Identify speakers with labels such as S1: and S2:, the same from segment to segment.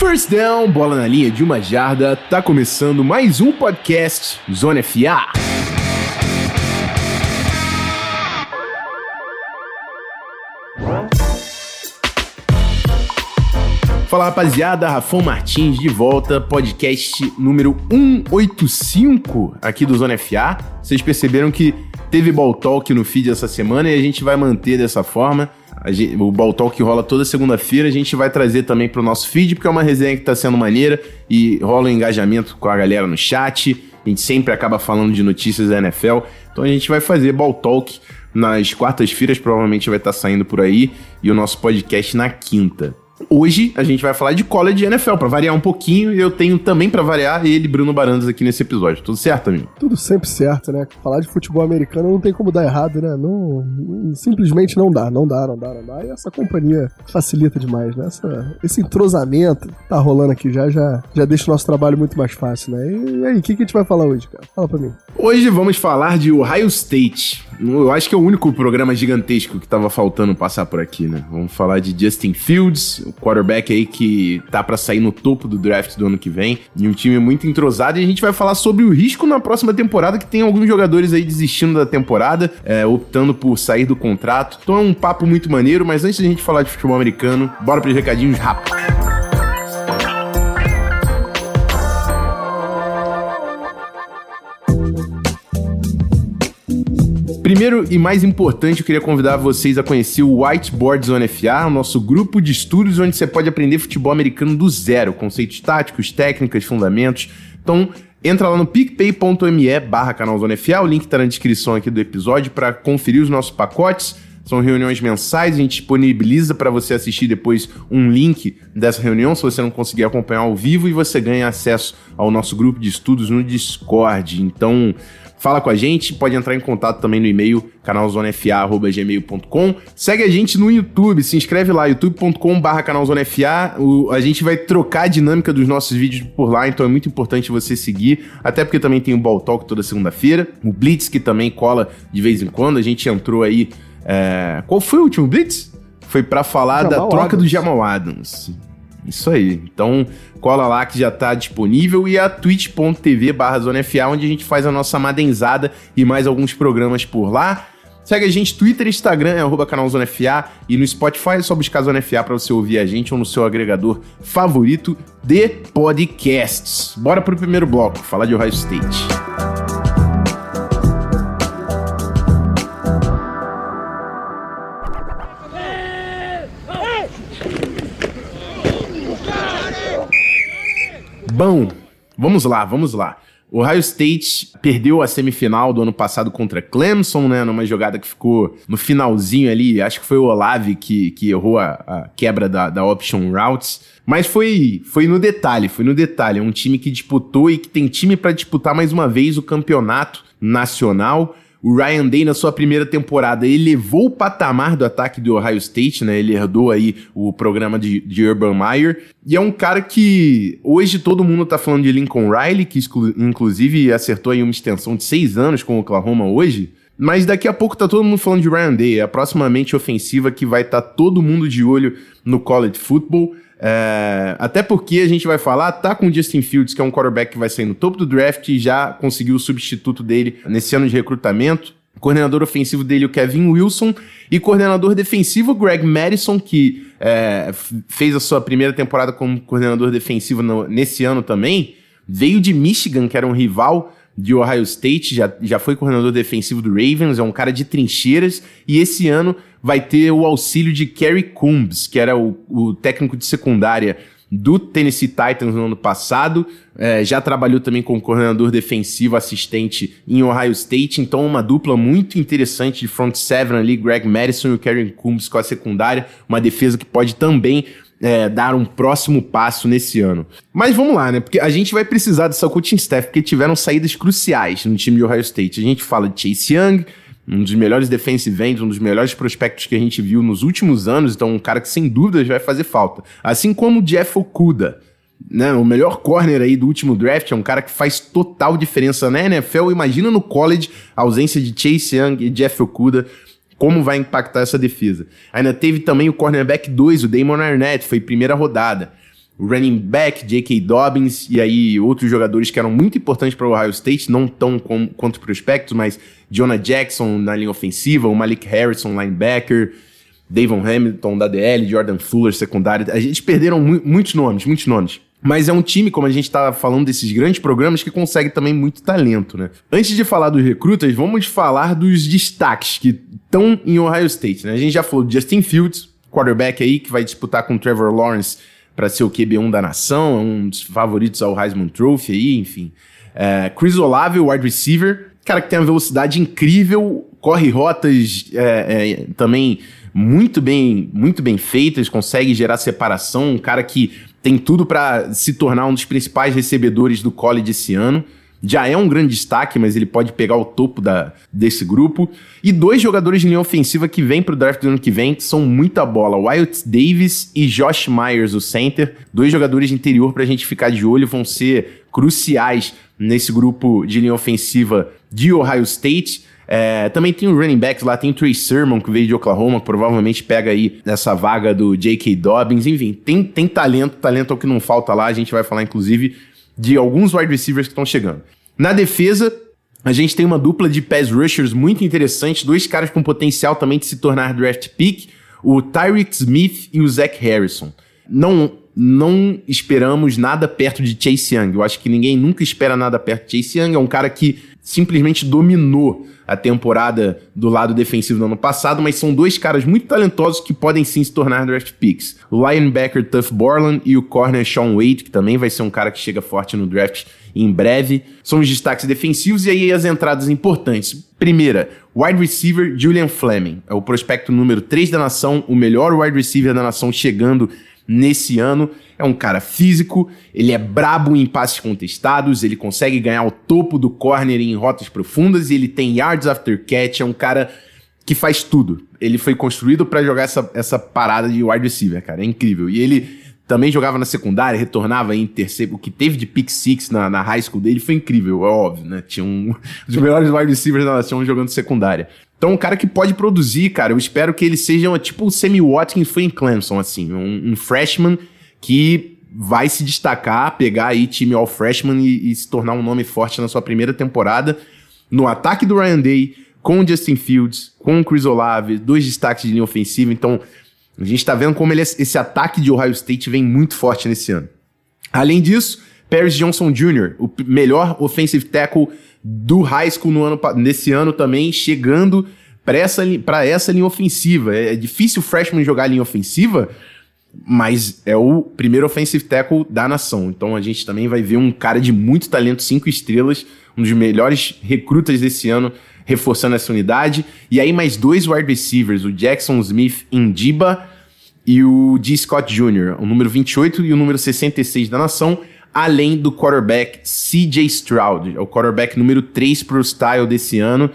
S1: First down, bola na linha de uma jarda, tá começando mais um podcast Zona FA. Fala rapaziada, Rafão Martins de volta, podcast número 185 aqui do Zona FA. Vocês perceberam que teve Ball Talk no feed essa semana e a gente vai manter dessa forma. Gente, o Ball Talk rola toda segunda-feira, a gente vai trazer também para o nosso feed, porque é uma resenha que está sendo maneira e rola um engajamento com a galera no chat. A gente sempre acaba falando de notícias da NFL. Então a gente vai fazer Ball Talk nas quartas-feiras, provavelmente vai estar tá saindo por aí, e o nosso podcast na quinta. Hoje a gente vai falar de college NFL, para variar um pouquinho, e eu tenho também para variar ele, Bruno Barandas, aqui nesse episódio. Tudo certo, amigo?
S2: Tudo sempre certo, né? Falar de futebol americano não tem como dar errado, né? Não, simplesmente não dá, não dá, não dá, não dá. E essa companhia facilita demais, né? Essa, esse entrosamento tá rolando aqui já, já, já deixa o nosso trabalho muito mais fácil, né? E aí, o que, que a gente vai falar hoje, cara? Fala pra mim.
S1: Hoje vamos falar de Ohio State. Eu acho que é o único programa gigantesco que tava faltando passar por aqui, né? Vamos falar de Justin Fields, o quarterback aí que tá para sair no topo do draft do ano que vem, e um time muito entrosado. E a gente vai falar sobre o risco na próxima temporada, que tem alguns jogadores aí desistindo da temporada, é, optando por sair do contrato. Então é um papo muito maneiro, mas antes de a gente falar de futebol americano, bora pros recadinhos rápidos. Primeiro e mais importante, eu queria convidar vocês a conhecer o Whiteboard Zone FA, o nosso grupo de estudos onde você pode aprender futebol americano do zero, conceitos táticos, técnicas, fundamentos. Então, entra lá no picpay.me barra FA, o link está na descrição aqui do episódio para conferir os nossos pacotes. São reuniões mensais, a gente disponibiliza para você assistir depois um link dessa reunião, se você não conseguir acompanhar ao vivo, e você ganha acesso ao nosso grupo de estudos no Discord. Então, Fala com a gente, pode entrar em contato também no e-mail canalzonefa@gmail.com. Segue a gente no YouTube, se inscreve lá youtube.com/canalzonefa. A gente vai trocar a dinâmica dos nossos vídeos por lá, então é muito importante você seguir, até porque também tem o Ball Talk toda segunda-feira, o Blitz que também cola de vez em quando. A gente entrou aí, é... qual foi o último Blitz? Foi para falar Jamal da troca Adams. do Jamal Adams. Isso aí. Então, cola lá que já está disponível e a twitch.tv barra ZoneFA, onde a gente faz a nossa madenzada e mais alguns programas por lá. Segue a gente Twitter Instagram, é arroba canal Zona FA, e no Spotify é só buscar Zona FA para você ouvir a gente ou no seu agregador favorito de podcasts. Bora pro primeiro bloco, falar de Ohio State. Bom, vamos lá, vamos lá. O Ohio State perdeu a semifinal do ano passado contra Clemson, né? Numa jogada que ficou no finalzinho ali. Acho que foi o Olave que, que errou a, a quebra da, da option routes. Mas foi, foi no detalhe, foi no detalhe. É um time que disputou e que tem time para disputar mais uma vez o campeonato nacional. O Ryan Day, na sua primeira temporada, elevou o patamar do ataque do Ohio State, né? Ele herdou aí o programa de, de Urban Meyer. E é um cara que hoje todo mundo tá falando de Lincoln Riley, que inclusive acertou aí uma extensão de seis anos com o Oklahoma hoje. Mas daqui a pouco tá todo mundo falando de Ryan Day, a próxima mente ofensiva que vai estar tá todo mundo de olho no college football. É, até porque a gente vai falar, tá com o Justin Fields, que é um quarterback que vai sair no topo do draft e já conseguiu o substituto dele nesse ano de recrutamento. Coordenador ofensivo dele, o Kevin Wilson, e coordenador defensivo, Greg Madison, que é, fez a sua primeira temporada como coordenador defensivo no, nesse ano também. Veio de Michigan, que era um rival de Ohio State, já, já foi coordenador defensivo do Ravens, é um cara de trincheiras, e esse ano vai ter o auxílio de Kerry Coombs, que era o, o técnico de secundária do Tennessee Titans no ano passado, é, já trabalhou também como coordenador defensivo assistente em Ohio State, então uma dupla muito interessante de front seven ali, Greg Madison e o Kerry Coombs com a secundária, uma defesa que pode também é, dar um próximo passo nesse ano. Mas vamos lá, né? Porque a gente vai precisar dessa coaching staff, porque tiveram saídas cruciais no time de Ohio State. A gente fala de Chase Young, um dos melhores defensive ends, um dos melhores prospectos que a gente viu nos últimos anos, então um cara que sem dúvidas vai fazer falta. Assim como Jeff Okuda, né, o melhor corner aí do último draft, é um cara que faz total diferença na NFL. Imagina no college a ausência de Chase Young e Jeff Okuda como vai impactar essa defesa. Ainda teve também o cornerback 2, o Damon Arnett, foi primeira rodada. running back, J.K. Dobbins, e aí outros jogadores que eram muito importantes para o Ohio State, não tão com, quanto prospectos, mas Jonah Jackson na linha ofensiva, o Malik Harrison, linebacker, Davon Hamilton da DL, Jordan Fuller, secundário. A gente perderam mu muitos nomes, muitos nomes. Mas é um time, como a gente estava falando desses grandes programas, que consegue também muito talento, né? Antes de falar dos recrutas, vamos falar dos destaques que estão em Ohio State, né? A gente já falou de Justin Fields, quarterback aí, que vai disputar com Trevor Lawrence para ser o QB1 da nação, é um dos favoritos ao Heisman Trophy aí, enfim. É, Chris Olave, wide receiver, cara que tem uma velocidade incrível, corre rotas é, é, também muito bem, muito bem feitas, consegue gerar separação, um cara que tem tudo para se tornar um dos principais recebedores do college esse ano. Já é um grande destaque, mas ele pode pegar o topo da, desse grupo. E dois jogadores de linha ofensiva que vêm para o draft do ano que vem, que são muita bola. Wyatt Davis e Josh Myers, o center. Dois jogadores de interior para a gente ficar de olho, vão ser cruciais nesse grupo de linha ofensiva de Ohio State. É, também tem o running backs lá, tem o Trey Sermon, que veio de Oklahoma, que provavelmente pega aí essa vaga do J.K. Dobbins. Enfim, tem, tem talento, talento é o que não falta lá. A gente vai falar, inclusive, de alguns wide receivers que estão chegando. Na defesa, a gente tem uma dupla de pass rushers muito interessante, dois caras com potencial também de se tornar draft pick, o Tyreek Smith e o Zach Harrison. Não não esperamos nada perto de Chase Young. Eu acho que ninguém nunca espera nada perto de Chase Young. É um cara que simplesmente dominou a temporada do lado defensivo do ano passado, mas são dois caras muito talentosos que podem sim se tornar draft picks. O linebacker Tuff Borland e o corner Sean Wade, que também vai ser um cara que chega forte no draft em breve. São os destaques defensivos e aí as entradas importantes. Primeira, wide receiver Julian Fleming. É o prospecto número 3 da nação, o melhor wide receiver da nação chegando nesse ano. É um cara físico, ele é brabo em passes contestados, ele consegue ganhar o topo do corner em rotas profundas e ele tem yards after catch, é um cara que faz tudo. Ele foi construído para jogar essa, essa parada de wide receiver, cara, é incrível. E ele também jogava na secundária, retornava em terceiro. O que teve de pick six na, na high school dele foi incrível, é óbvio, né? Tinha um dos melhores wide receivers da nação jogando secundária. Então, um cara que pode produzir, cara, eu espero que ele seja tipo o Sammy Watkins foi em Clemson, assim, um, um freshman que vai se destacar, pegar aí time all freshman e, e, se tornar um nome forte na sua primeira temporada. No ataque do Ryan Day, com o Justin Fields, com o Chris Olave, dois destaques de linha ofensiva. Então, a gente tá vendo como ele, esse ataque de Ohio State vem muito forte nesse ano. Além disso, Paris Johnson Jr., o melhor offensive tackle do high school no ano, nesse ano também, chegando para essa, essa linha ofensiva. É, é difícil o freshman jogar linha ofensiva, mas é o primeiro offensive tackle da nação. Então a gente também vai ver um cara de muito talento, cinco estrelas, um dos melhores recrutas desse ano, reforçando essa unidade. E aí mais dois wide receivers, o Jackson Smith Indiba e o D. Scott Jr., o número 28 e o número 66 da nação além do quarterback CJ Stroud, é o quarterback número 3 para o style desse ano.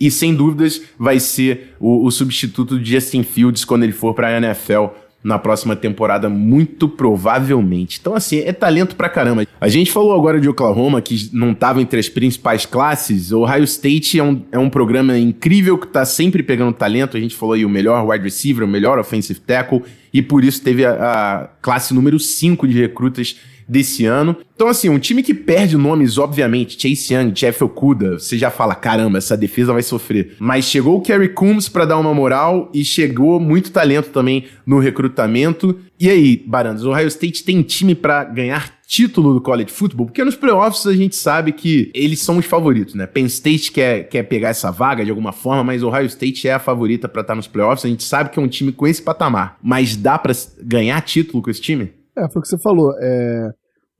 S1: E sem dúvidas vai ser o, o substituto de Justin Fields quando ele for para a NFL na próxima temporada, muito provavelmente. Então, assim, é talento pra caramba. A gente falou agora de Oklahoma, que não estava entre as principais classes. O Ohio State é um, é um programa incrível que está sempre pegando talento. A gente falou aí o melhor wide receiver, o melhor offensive tackle, e por isso teve a, a classe número 5 de recrutas desse ano. Então, assim, um time que perde nomes, obviamente, Chase Young, Jeff Okuda, você já fala, caramba, essa defesa vai sofrer. Mas chegou o Kerry Coombs para dar uma moral e chegou muito talento também no recrutamento. E aí, Barandas, o Ohio State tem time para ganhar título do college football? Porque nos playoffs a gente sabe que eles são os favoritos, né? Penn State quer, quer pegar essa vaga de alguma forma, mas o Ohio State é a favorita para estar nos playoffs. A gente sabe que é um time com esse patamar. Mas dá para ganhar título com esse time?
S2: É, foi o que você falou. É...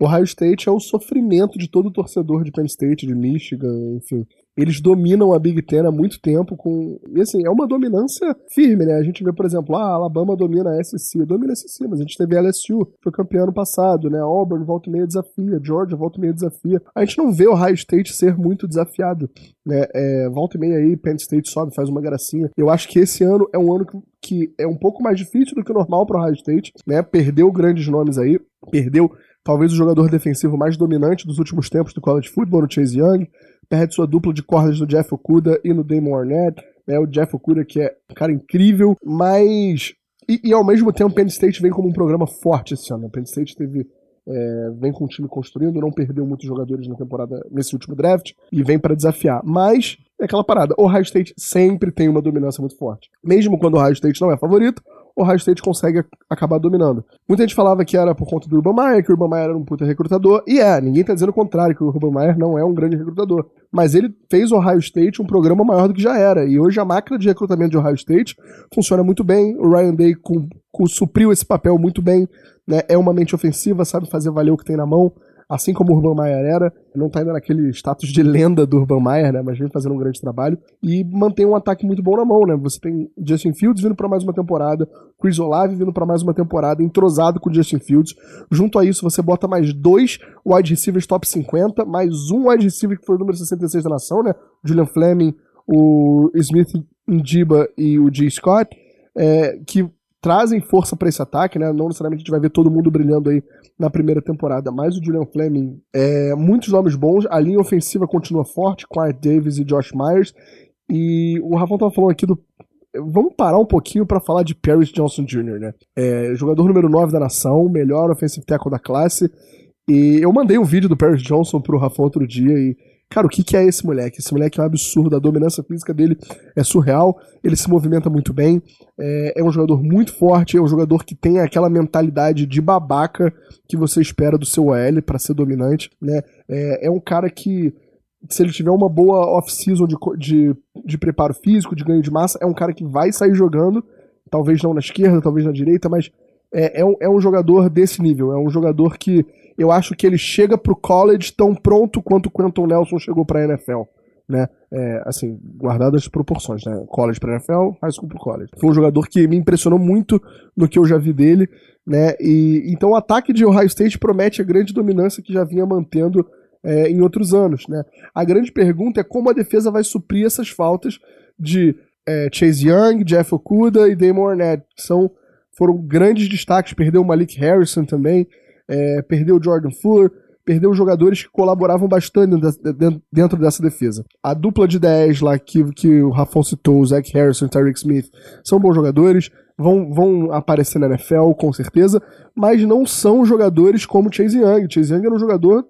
S2: Ohio State é o sofrimento de todo torcedor de Penn State, de Michigan, enfim. Eles dominam a Big Ten há muito tempo com. E assim, é uma dominância firme, né? A gente vê, por exemplo, ah, a Alabama domina a SC, domina a SC, mas a gente teve a LSU, foi campeão ano passado, né? Auburn volta e meia desafia, Georgia volta e meia desafia. A gente não vê o Ohio State ser muito desafiado, né? É, volta e meia aí, Penn State sobe, faz uma gracinha. Eu acho que esse ano é um ano que, que é um pouco mais difícil do que o normal para o Ohio State, né? Perdeu grandes nomes aí, perdeu talvez o jogador defensivo mais dominante dos últimos tempos do college football, o Chase Young, perde sua dupla de cordas no Jeff Okuda e no Damon Arnett, né, o Jeff Okuda que é um cara incrível, mas E, e, ao mesmo tempo, Penn State vem como um programa forte esse ano. Penn State teve é, vem com o time construindo, não perdeu muitos jogadores na temporada nesse último draft e vem para desafiar. Mas é aquela parada, o Ohio State sempre tem uma dominância muito forte. Mesmo quando o Ohio State não é favorito, o Ohio State consegue acabar dominando. Muita gente falava que era por conta do Urban Meyer, que o Urban Meyer era um puta recrutador, e é, ninguém tá dizendo o contrário, que o Urban Meyer não é um grande recrutador. Mas ele fez o Ohio State um programa maior do que já era, e hoje a máquina de recrutamento de Ohio State funciona muito bem, o Ryan Day com, com, supriu esse papel muito bem, né? é uma mente ofensiva, sabe fazer valer o que tem na mão, assim como o Urban Meyer era, não tá ainda naquele status de lenda do Urban Meyer, né, mas vem fazendo um grande trabalho, e mantém um ataque muito bom na mão, né, você tem Justin Fields vindo para mais uma temporada, Chris Olave vindo para mais uma temporada, entrosado com Justin Fields, junto a isso você bota mais dois wide receivers top 50, mais um wide receiver que foi o número 66 da nação, né, Julian Fleming, o Smith Ndiba e o G. Scott, é, que trazem força para esse ataque, né? Não necessariamente a gente vai ver todo mundo brilhando aí na primeira temporada, mas o Julian Fleming, é, muitos nomes bons, a linha ofensiva continua forte, Quiet Davis e Josh Myers, e o Rafão tava falando aqui do Vamos parar um pouquinho para falar de Paris Johnson Jr., né? É, jogador número 9 da nação, melhor offensive tackle da classe. E eu mandei um vídeo do Paris Johnson pro Rafão outro dia e Cara, o que, que é esse moleque? Esse moleque é um absurdo, a dominância física dele é surreal, ele se movimenta muito bem, é, é, um jogador muito forte, é um jogador que tem aquela mentalidade de babaca que você espera do seu OL para ser dominante, né? É, é, um cara que, se ele tiver uma boa off-season de, de, de preparo físico, de ganho de massa, é um cara que vai sair jogando, talvez não na esquerda, talvez na direita, mas é, é, um, é um jogador desse nível, é um jogador que eu acho que ele chega pro college tão pronto quanto o Quentin Nelson chegou pra NFL. Né? É, assim, guardadas as proporções, né? College para NFL, high school pro college. Foi um jogador que me impressionou muito no que eu já vi dele, né? E então o ataque de Ohio State promete a grande dominância que já vinha mantendo é, em outros anos, né? A grande pergunta é como a defesa vai suprir essas faltas de é, Chase Young, Jeff Okuda e Damon Arnett, que são foram grandes destaques. Perdeu o Malik Harrison também é, perdeu o Jordan Fuller, perdeu jogadores que colaboravam bastante dentro dessa defesa. A dupla de 10 lá que, que o Rafon citou, o Zach Harrison e Tyreek Smith, são bons jogadores, vão, vão aparecer na NFL com certeza, mas não são jogadores como Chase Young. Chase Young era um jogador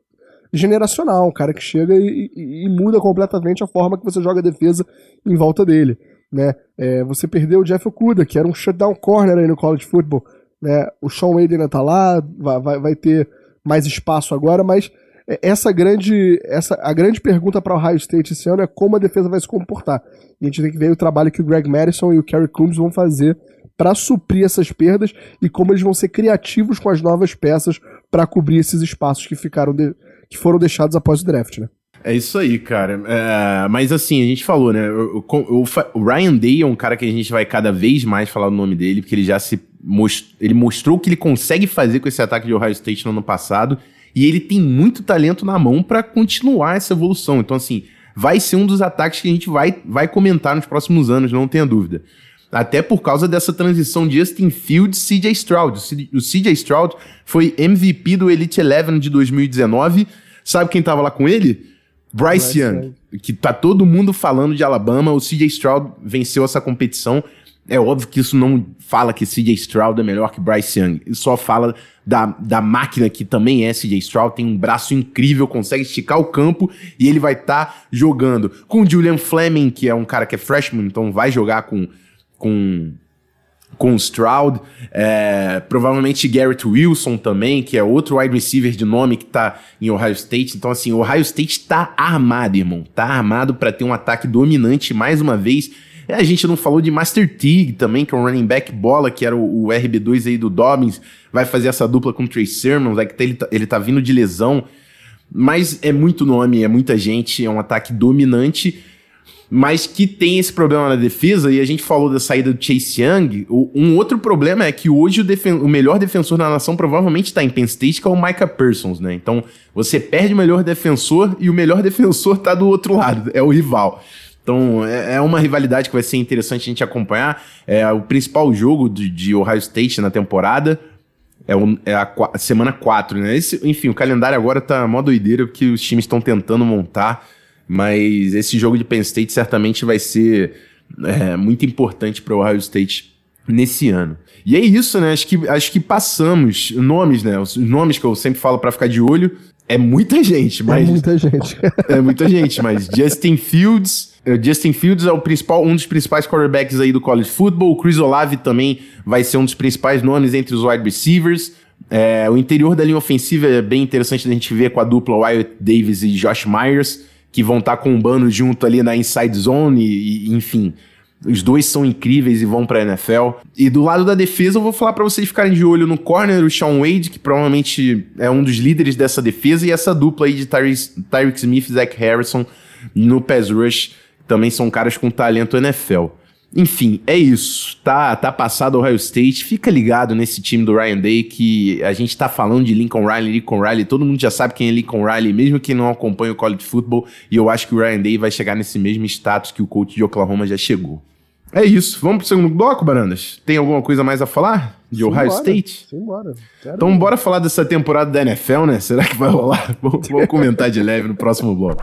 S2: generacional, um cara que chega e, e, e muda completamente a forma que você joga a defesa em volta dele. Né? É, você perdeu o Jeff Okuda, que era um shutdown corner aí no college football né? O Sean Wade ainda tá lá, vai, vai ter mais espaço agora, mas é, essa grande, essa, a grande pergunta para o Ohio State esse ano é como a defesa vai se comportar. E a gente tem que ver o trabalho que o Greg Madison e o Kerry Coombs vão fazer para suprir essas perdas e como eles vão ser criativos com as novas peças para cobrir esses espaços que ficaram de, que foram deixados após o draft, né?
S1: É isso aí, cara. É, mas assim, a gente falou, né? O, o, o, Ryan Day é um cara que a gente vai cada vez mais falar o nome dele, porque ele já se most, ele mostrou o que ele consegue fazer com esse ataque de Ohio State no ano passado. E ele tem muito talento na mão para continuar essa evolução. Então, assim, vai ser um dos ataques que a gente vai, vai comentar nos próximos anos, não tenha dúvida. Até por causa dessa transição de Justin Fields CJ Stroud. O CJ Stroud foi MVP do Elite Eleven de 2019. Sabe quem tava lá com ele? Bryce, Bryce Young, que tá todo mundo falando de Alabama. O CJ Stroud venceu essa competição. É óbvio que isso não fala que CJ Stroud é melhor que Bryce Young. Isso só fala da, da máquina que também é CJ Stroud. Tem um braço incrível, consegue esticar o campo e ele vai estar tá jogando com o Julian Fleming, que é um cara que é freshman, então vai jogar com, com com Stroud, é, provavelmente Garrett Wilson também, que é outro wide receiver de nome que tá em Ohio State. Então, assim, Ohio State tá armado, irmão. Tá armado para ter um ataque dominante mais uma vez. É, a gente não falou de Master Teague também, que é um running back bola, que era o, o RB2 aí do Dobbins. Vai fazer essa dupla com o Trey Sermon, é que ele tá, ele tá vindo de lesão. Mas é muito nome, é muita gente, é um ataque dominante mas que tem esse problema na defesa, e a gente falou da saída do Chase Young. um outro problema é que hoje o, o melhor defensor da nação provavelmente está em Penn State, que é o Micah Parsons, né? Então você perde o melhor defensor e o melhor defensor está do outro lado, é o rival. Então é, é uma rivalidade que vai ser interessante a gente acompanhar. É o principal jogo de, de Ohio State na temporada. É, é a, a, semana 4, né? Esse, enfim, o calendário agora tá mó doideira, porque os times estão tentando montar. Mas esse jogo de Penn State certamente vai ser é, muito importante para o Ohio State nesse ano. E é isso, né? Acho que, acho que passamos nomes, né? Os nomes que eu sempre falo para ficar de olho. É muita gente, mas.
S2: É muita gente.
S1: é muita gente, mas Justin Fields. eh, Justin Fields é o principal, um dos principais quarterbacks aí do college football. O Chris Olave também vai ser um dos principais nomes entre os wide receivers. É, o interior da linha ofensiva é bem interessante da gente ver com a dupla Wyatt Davis e Josh Myers, que vão estar combando junto ali na inside zone, e, e, enfim. Os dois são incríveis e vão pra NFL. E do lado da defesa, eu vou falar para vocês ficarem de olho no corner, o Sean Wade, que provavelmente é um dos líderes dessa defesa, e essa dupla aí de Tyreek Smith e Zach Harrison no pass rush. Também são caras com talento NFL. Enfim, é isso. Tá, tá passado o Ohio State. Fica ligado nesse time do Ryan Day que a gente tá falando de Lincoln Riley, Lincoln Riley. Todo mundo já sabe quem é Lincoln Riley, mesmo quem não acompanha o college football. E eu acho que o Ryan Day vai chegar nesse mesmo status que o coach de Oklahoma já chegou. É isso. Vamos pro segundo bloco, Barandas? Tem alguma coisa mais a falar de Ohio State?
S2: Quero-
S1: Então bora falar dessa temporada da NFL, né? Será que vai rolar? Vamos, vamos comentar de leve no próximo bloco.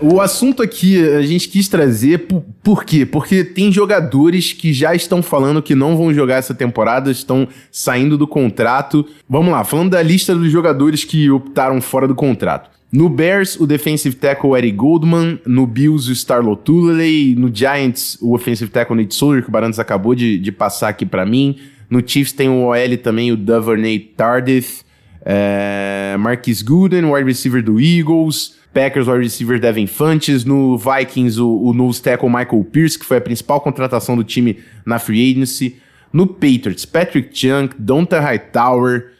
S1: O assunto aqui a gente quis trazer por, por quê? Porque tem jogadores que já estão falando que não vão jogar essa temporada, estão saindo do contrato. Vamos lá, falando da lista dos jogadores que optaram fora do contrato. No Bears, o defensive tackle Eric Goldman. No Bills, o Starlo Tulele. No Giants, o offensive tackle Nate Soldier, que o Barandas acabou de, de passar aqui pra mim. No Chiefs tem o OL também, o Duvernay Tardif. É, Marquis Gooden, wide receiver do Eagles. Packers, wide receiver Devin Fantes. No Vikings, o, o nose tackle Michael Pierce, que foi a principal contratação do time na free agency. No Patriots, Patrick Chung, Donta Hightower,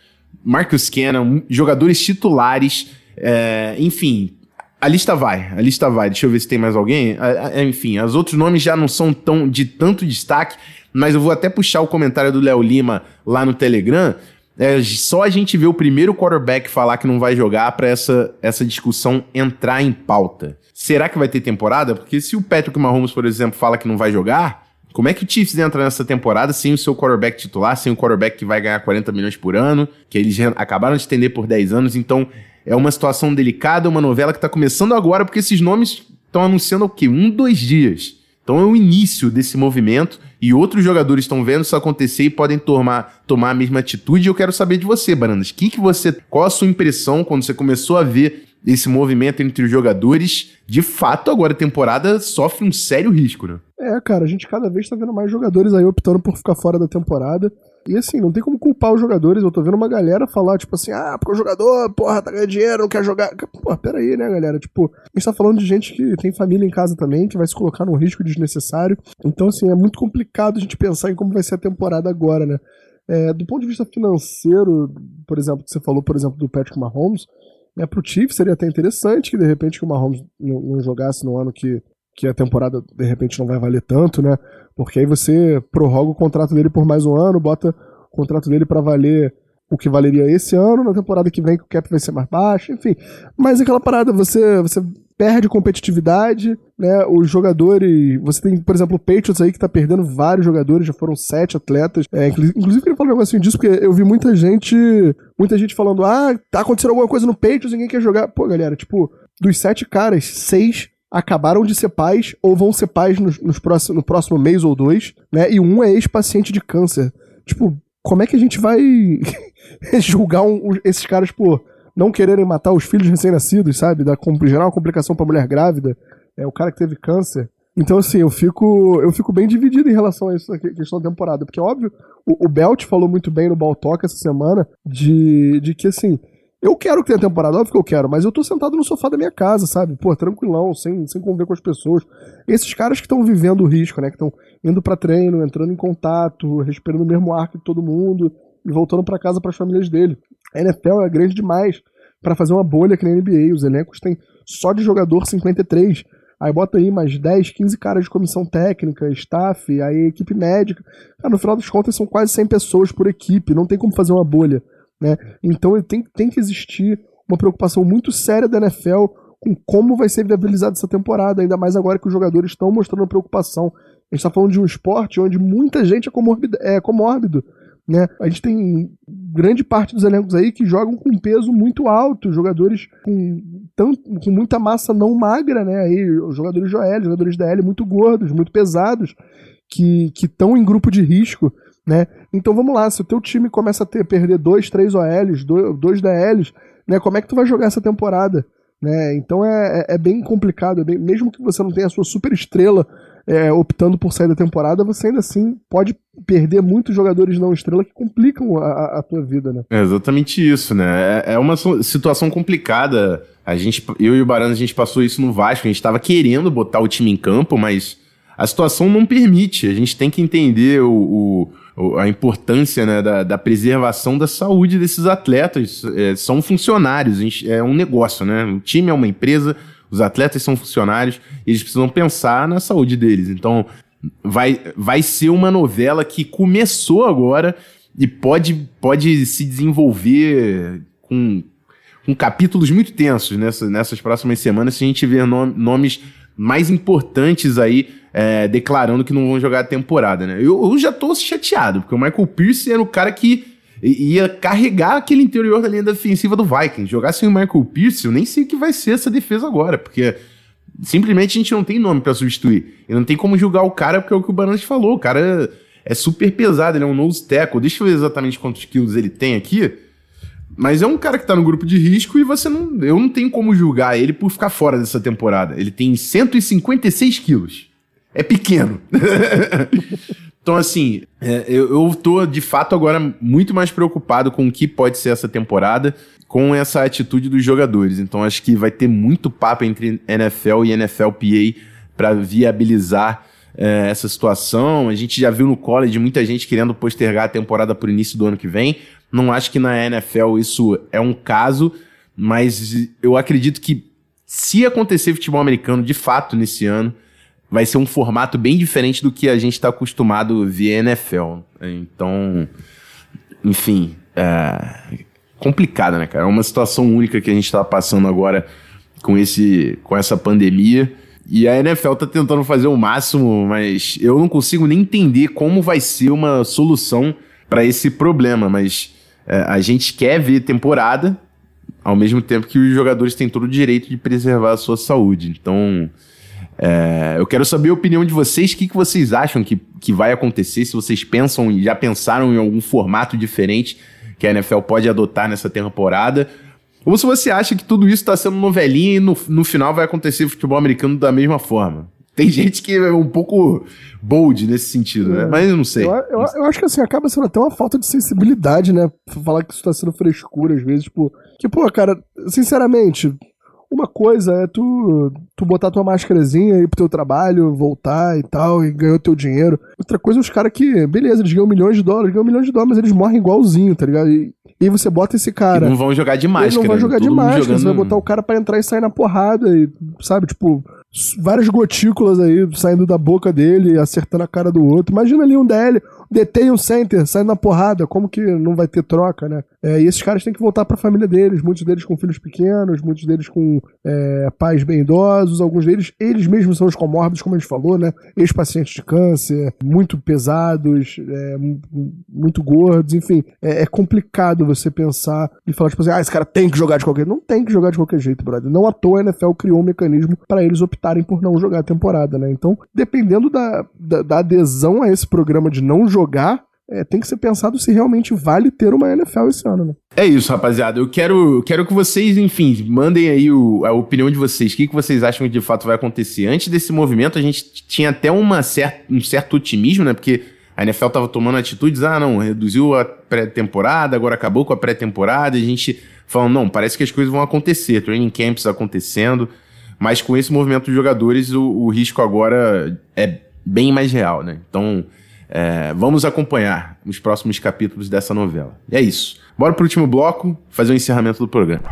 S1: Marcus Cannon, jogadores titulares. é, enfim, a lista vai, a lista vai. Deixa eu ver se tem mais alguém. A- a- enfim, os outros nomes já não são tão de tanto destaque, mas eu vou até puxar o comentário do Léo Lima lá no Telegram. É, só a gente ver o primeiro quarterback falar que não vai jogar para essa, essa discussão entrar em pauta. Será que vai ter temporada? Porque se o Patrick Mahomes, por exemplo, fala que não vai jogar, como é que o Chiefs entra nessa temporada sem o seu quarterback titular, sem o quarterback que vai ganhar 40 milhões por ano, que eles acabaram de estender por 10 anos, então é uma situação delicada, uma novela que tá começando agora, porque esses nomes estão anunciando o quê? Um, dois dias. Então é o início desse movimento e outros jogadores estão vendo isso acontecer e podem tomar, tomar a mesma atitude. Eu quero saber de você, Barandas. Que que você, qual a sua impressão quando você começou a ver esse movimento entre os jogadores? De fato, agora a temporada sofre um sério risco, né?
S2: É, cara, a gente cada vez tá vendo mais jogadores aí optando por ficar fora da temporada. E assim, não tem como culpar os jogadores. Eu tô vendo uma galera falar, tipo assim, ah, porque o jogador, porra, tá ganhando dinheiro, não quer jogar. Porra, peraí, né, galera? Tipo, a gente tá falando de gente que tem família em casa também, que vai se colocar num risco desnecessário. Então, assim, é muito complicado a gente pensar em como vai ser a temporada agora, né? É, do ponto de vista financeiro, por exemplo, que você falou, por exemplo, do Patrick Mahomes, né, pro Chiefs seria até interessante que de repente que o Mahomes não, não jogasse no ano que, que a temporada de repente não vai valer tanto, né? Porque aí você prorroga o contrato dele por mais um ano, bota o contrato dele para valer o que valeria esse ano, na temporada que vem que o cap vai ser mais baixo, enfim. Mas aquela parada, você, você perde competitividade, né? Os jogadores. Você tem, por exemplo, o Patriots aí que tá perdendo vários jogadores, já foram sete atletas. É, inclu- inclusive, queria falar um negocinho disso, porque eu vi muita gente. Muita gente falando, ah, tá acontecendo alguma coisa no Patriots, ninguém quer jogar. Pô, galera, tipo, dos sete caras, seis acabaram de ser pais ou vão ser pais nos, nos próximos, no próximo mês ou dois, né? E um é ex-paciente de câncer. Tipo, como é que a gente vai julgar um- esses caras por não quererem matar os filhos recém-nascidos, sabe? Da, gerar uma complicação pra mulher grávida. É o cara que teve câncer. Então, assim, eu fico, eu fico bem dividido em relação a isso, a questão da temporada. Porque, óbvio, o, o Belt falou muito bem no Ball Talk essa semana de, de que, assim, eu quero que tenha temporada, óbvio que eu quero, mas eu tô sentado no sofá da minha casa, sabe? Pô, tranquilão, sem, sem conviver com as pessoas. Esses caras que estão vivendo o risco, né? Que estão indo pra treino, entrando em contato, respirando o mesmo ar que todo mundo e voltando pra casa pras famílias dele. A NFL é grande demais pra fazer uma bolha que na NBA. Os elencos têm só de jogador 53. Aí bota aí mais 10, 15 caras de comissão técnica, staff, aí equipe médica. Cara, no final das contas são quase 100 pessoas por equipe, não tem como fazer uma bolha. Né? Então tem, tem que existir uma preocupação muito séria da NFL com como vai ser viabilizada essa temporada, ainda mais agora que os jogadores estão mostrando preocupação. A gente está falando de um esporte onde muita gente é comórbido, é comórbido né? A gente tem grande parte dos elencos aí que jogam com peso muito alto, jogadores com, tanto, com muita massa não magra, né? Aí, jogadores de jogadores da L muito gordos, muito pesados, que estão em grupo de risco, né? Então vamos lá, se o teu time começa a ter, perder dois, três OLs, dois, dois DLs, né? Como é que tu vai jogar essa temporada? Né? Então é, é, é bem complicado, é bem, mesmo que você não tenha a sua super estrela é, optando por sair da temporada, você ainda assim pode perder muitos jogadores não estrela que complicam a, a tua vida, né?
S1: É exatamente isso, né? É, é uma situação complicada. A gente, eu e o Barana, a gente passou isso no Vasco, a gente estava querendo botar o time em campo, mas a situação não permite. A gente tem que entender o, o a importância né, da, da, preservação da saúde desses atletas. É, são funcionários, é um negócio, né? O time é uma empresa, os atletas são funcionários, eles precisam pensar na saúde deles. Então, vai, vai ser uma novela que começou agora e pode, pode se desenvolver com, com capítulos muito tensos nessa, nessas próximas semanas se a gente ver nomes mais importantes aí é, declarando que não vão jogar a temporada, né? Eu, eu já tô chateado, porque o Michael Pierce era o cara que ia carregar aquele interior da linha defensiva do Vikings. Jogar sem o Michael Pierce, eu nem sei o que vai ser essa defesa agora, porque simplesmente a gente não tem nome para substituir. E não tem como julgar o cara, porque é o que o Barantes falou. O cara é super pesado, ele é um nose tackle. Deixa eu ver exatamente quantos quilos ele tem aqui. Mas é um cara que tá no grupo de risco e você não. Eu não tenho como julgar ele por ficar fora dessa temporada. Ele tem 156 quilos. É pequeno. então, assim, é, eu, eu tô de fato agora muito mais preocupado com o que pode ser essa temporada, com essa atitude dos jogadores. Então, acho que vai ter muito papo entre NFL e NFLPA para viabilizar é, essa situação. A gente já viu no college muita gente querendo postergar a temporada para o início do ano que vem. Não acho que na NFL isso é um caso, mas eu acredito que se acontecer futebol americano de fato nesse ano, vai ser um formato bem diferente do que a gente está acostumado via NFL. Então, enfim, é complicado, né, cara? É uma situação única que a gente está passando agora com, esse, com essa pandemia. E a NFL tá tentando fazer o máximo, mas eu não consigo nem entender como vai ser uma solução para esse problema. Mas a gente quer ver temporada, ao mesmo tempo que os jogadores têm todo o direito de preservar a sua saúde. Então, é, eu quero saber a opinião de vocês, o que, que vocês acham que, que vai acontecer, se vocês pensam e já pensaram em algum formato diferente que a NFL pode adotar nessa temporada, ou se você acha que tudo isso está sendo novelinha e no, no final vai acontecer futebol americano da mesma forma. Tem gente que é um pouco bold nesse sentido, né? É. Mas eu não sei.
S2: Eu, eu, eu, acho que assim, acaba sendo até uma falta de sensibilidade, né? Falar que isso tá sendo frescura às vezes, tipo. Que, pô, cara, sinceramente, uma coisa é tu, tu botar tua máscarazinha ir pro teu trabalho, voltar e tal, e ganhar o teu dinheiro. Outra coisa é os caras que, beleza, eles ganham milhões de dólares, ganham milhões de dólares, mas eles morrem igualzinho, tá ligado? E, e você bota esse cara.
S1: E não vão jogar de máscara. Eles
S2: não vão jogar de máscara. Jogando... Você vai botar o cara para entrar e sair na porrada. E, sabe, tipo, várias gotículas aí saindo da boca dele, acertando a cara do outro. Imagina ali um DL, detém um center, saindo na porrada, como que não vai ter troca, né? É, e esses caras têm que voltar para a família deles, muitos deles com filhos pequenos, muitos deles com é, pais bem idosos, alguns deles, eles mesmos são os comórbidos, como a gente falou, né? Ex-pacientes de câncer, muito pesados, é, muito gordos, enfim. É, é, complicado você pensar e falar, tipo assim, ah, esse cara tem que jogar de qualquer jeito. Não tem que jogar de qualquer jeito, brother. Não à toa a NFL criou um mecanismo para eles optarem por não jogar a temporada, né? Então, dependendo da, da, da adesão a esse programa de não jogar, é, tem que ser pensado se realmente vale ter uma NFL esse ano, né?
S1: É isso, rapaziada. Eu quero, quero que vocês, enfim, mandem aí o, a opinião de vocês. O que, que vocês acham que de fato vai acontecer? Antes desse movimento, a gente tinha até uma cer um certo otimismo, né? Porque a NFL tava tomando atitudes, ah, não, reduziu a pré-temporada, agora acabou com a pré-temporada, a gente falando, não, parece que as coisas vão acontecer, training camps acontecendo, mas com esse movimento dos jogadores, o, o risco agora é bem mais real, né? Então, é, vamos acompanhar os próximos capítulos dessa novela. E é isso. Bora pro último bloco, fazer o encerramento do programa.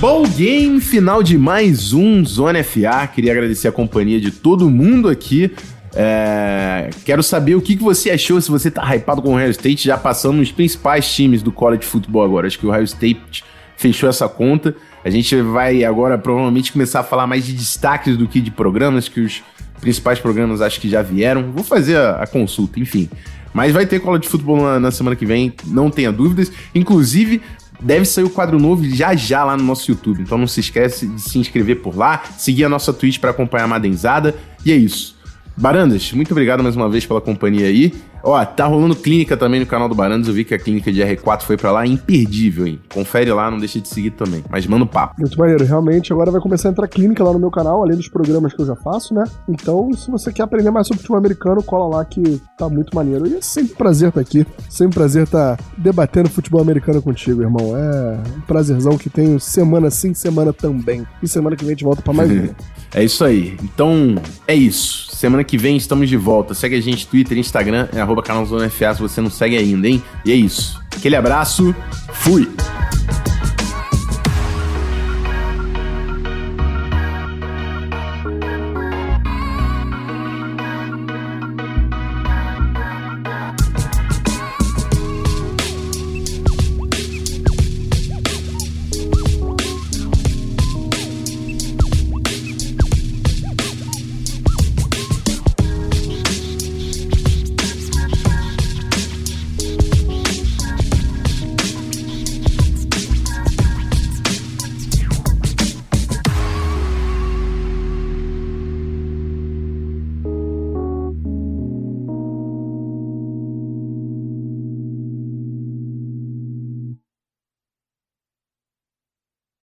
S1: Bom game, final de mais um Zona FA. Queria agradecer a companhia de todo mundo aqui. É, quero saber o que, que você achou, se você tá hypado com o Ohio State, já passando nos principais times do college football agora. Acho que o Ohio State fechou essa conta. A gente vai agora provavelmente começar a falar mais de destaques do que de programas, que os principais programas acho que já vieram. Vou fazer a, a consulta, enfim. Mas vai ter cola de futebol na, na, semana que vem, não tenha dúvidas. Inclusive, deve sair o quadro novo já já lá no nosso YouTube. Então não se esquece de se inscrever por lá, seguir a nossa Twitch para acompanhar a Madenzada. E é isso. Barandas, muito obrigado mais uma vez pela companhia aí. Ó, tá rolando clínica também no canal do Barandas. Eu vi que a clínica de R4 foi para lá, imperdível, hein? Confere lá, não deixa de seguir também. Mas manda o papo.
S2: Muito maneiro, realmente. Agora vai começar a entrar clínica lá no meu canal, além dos programas que eu já faço, né? Então, se você quer aprender mais sobre futebol americano, cola lá que tá muito maneiro. E é sempre um prazer estar aqui. Sempre um prazer estar debatendo futebol americano contigo, irmão. É um prazerzão que tenho semana sim, semana também. E semana que vem a gente volta pra mais uma.
S1: é isso aí. Então, é isso. Semana que vem estamos de volta. Segue a gente Twitter, Instagram, é arroba canalzonefa se você não segue ainda, hein? E é isso. Aquele abraço, fui!